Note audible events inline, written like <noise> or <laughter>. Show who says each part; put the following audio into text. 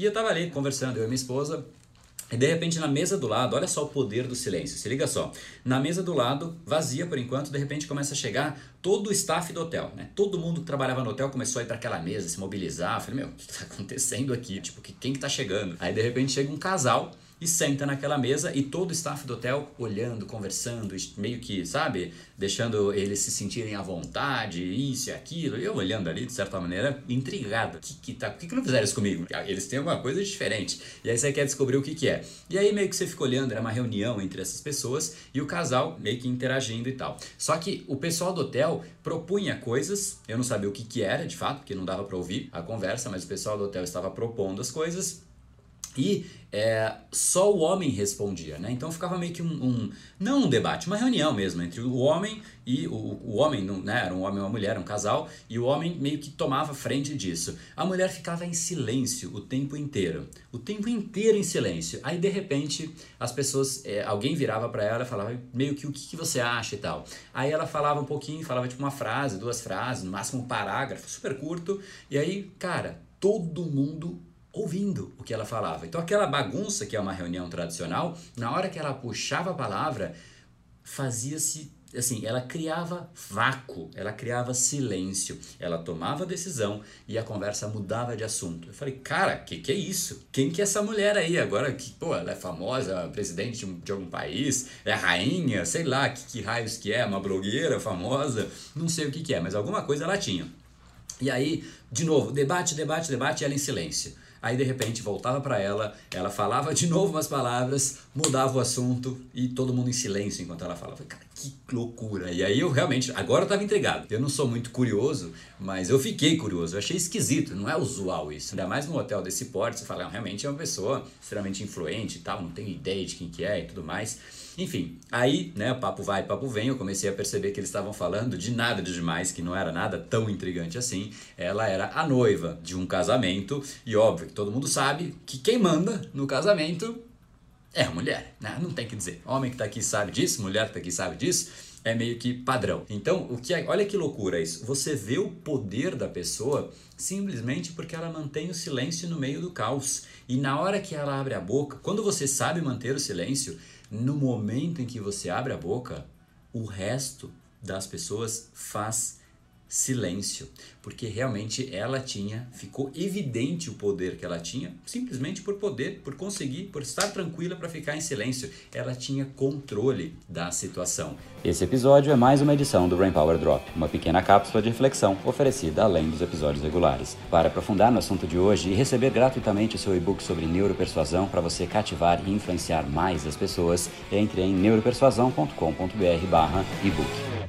Speaker 1: E eu tava ali conversando, eu e minha esposa, e de repente na mesa do lado, olha só o poder do silêncio, se liga só. Na mesa do lado, vazia por enquanto, de repente começa a chegar todo o staff do hotel, né? Todo mundo que trabalhava no hotel começou a ir para aquela mesa, se mobilizar. Eu falei, meu, o que tá <laughs> acontecendo aqui? Tipo, quem que tá chegando? Aí de repente chega um casal e senta naquela mesa e todo o staff do hotel olhando, conversando, meio que, sabe, deixando eles se sentirem à vontade, isso e aquilo. Eu olhando ali, de certa maneira, intrigado. Que, que tá, que, que não fizeram isso comigo? Eles têm alguma coisa diferente. E aí você quer descobrir o que, que é. E aí meio que você fica olhando, era uma reunião entre essas pessoas e o casal meio que interagindo e tal. Só que o pessoal do hotel propunha coisas, eu não sabia o que, que era de fato, porque não dava para ouvir a conversa, mas o pessoal do hotel estava propondo as coisas e é, só o homem respondia, né? Então ficava meio que um, um, não um debate, uma reunião mesmo entre o homem e o, o homem, né? Era um homem e uma mulher, um casal, e o homem meio que tomava frente disso. A mulher ficava em silêncio o tempo inteiro, o tempo inteiro em silêncio. Aí de repente as pessoas, é, alguém virava para ela falava meio que o que, que, você acha e tal. Aí ela falava um pouquinho, falava tipo uma frase, duas frases, no máximo um parágrafo, super curto. E aí, cara, todo mundo ouvindo o que ela falava. Então, aquela bagunça que é uma reunião tradicional, na hora que ela puxava a palavra, fazia-se assim, ela criava vácuo, ela criava silêncio, ela tomava decisão e a conversa mudava de assunto. Eu falei, cara, que que é isso? Quem que é essa mulher aí agora? Que, pô, ela é famosa, presidente de algum país, é rainha, sei lá, que, que raios que é, uma blogueira famosa, não sei o que que é, mas alguma coisa ela tinha. E aí, de novo, debate, debate, debate, ela em silêncio. Aí de repente voltava para ela, ela falava de novo umas palavras, mudava o assunto e todo mundo em silêncio enquanto ela falava. Cara, que loucura! E aí eu realmente, agora eu tava intrigado. Eu não sou muito curioso, mas eu fiquei curioso. Eu achei esquisito, não é usual isso. Ainda mais num hotel desse porte, você fala, realmente é uma pessoa extremamente influente e tal, não tenho ideia de quem que é e tudo mais. Enfim, aí, né, papo vai, papo vem, eu comecei a perceber que eles estavam falando de nada de demais, que não era nada tão intrigante assim. Ela era a noiva de um casamento, e óbvio todo mundo sabe que quem manda no casamento é a mulher, né? Não tem que dizer. Homem que tá aqui sabe disso, mulher que tá aqui sabe disso é meio que padrão. Então, o que é, olha que loucura isso. Você vê o poder da pessoa simplesmente porque ela mantém o silêncio no meio do caos. E na hora que ela abre a boca, quando você sabe manter o silêncio, no momento em que você abre a boca, o resto das pessoas faz silêncio, porque realmente ela tinha, ficou evidente o poder que ela tinha, simplesmente por poder, por conseguir, por estar tranquila para ficar em silêncio. Ela tinha controle da situação. Esse episódio é mais uma edição do Brain Power Drop, uma pequena cápsula de reflexão oferecida além dos episódios regulares. Para aprofundar no assunto de hoje e receber gratuitamente o seu e-book sobre neuropersuasão para você cativar e influenciar mais as pessoas, entre em neuropersuasão.com.br/ebook.